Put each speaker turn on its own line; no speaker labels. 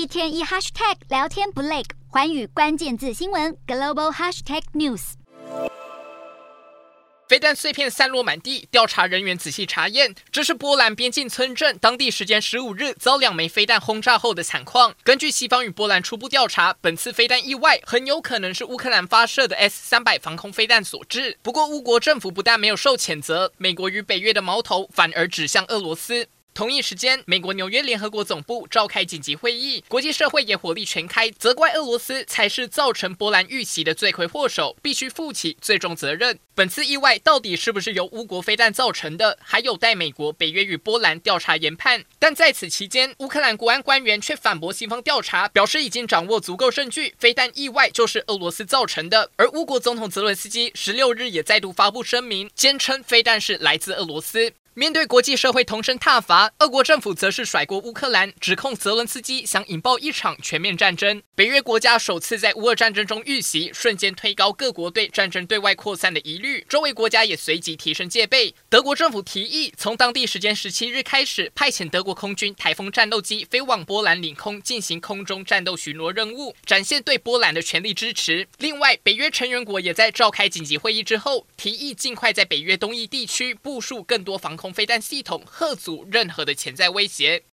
一天一 hashtag 聊天不累，寰宇关键字新闻 global hashtag news。
飞弹碎片散落满地，调查人员仔细查验，这是波兰边境村镇当地时间十五日遭两枚飞弹轰炸后的惨况。根据西方与波兰初步调查，本次飞弹意外很有可能是乌克兰发射的 S 三百防空飞弹所致。不过，乌国政府不但没有受谴责，美国与北约的矛头反而指向俄罗斯。同一时间，美国纽约联合国总部召开紧急会议，国际社会也火力全开，责怪俄罗斯才是造成波兰遇袭的罪魁祸首，必须负起最终责任。本次意外到底是不是由乌国飞弹造成的，还有待美国、北约与波兰调查研判。但在此期间，乌克兰国安官员却反驳西方调查，表示已经掌握足够证据，飞弹意外就是俄罗斯造成的。而乌国总统泽伦斯基十六日也再度发布声明，坚称飞弹是来自俄罗斯。面对国际社会同声挞伐，俄国政府则是甩锅乌克兰，指控泽伦斯基想引爆一场全面战争。北约国家首次在乌俄战争中遇袭，瞬间推高各国对战争对外扩散的疑虑，周围国家也随即提升戒备。德国政府提议从当地时间十七日开始，派遣德国空军台风战斗机飞往波兰领空进行空中战斗巡逻任务，展现对波兰的全力支持。另外，北约成员国也在召开紧急会议之后，提议尽快在北约东翼地区部署更多防空飞弹系统，吓阻任何的潜在威胁。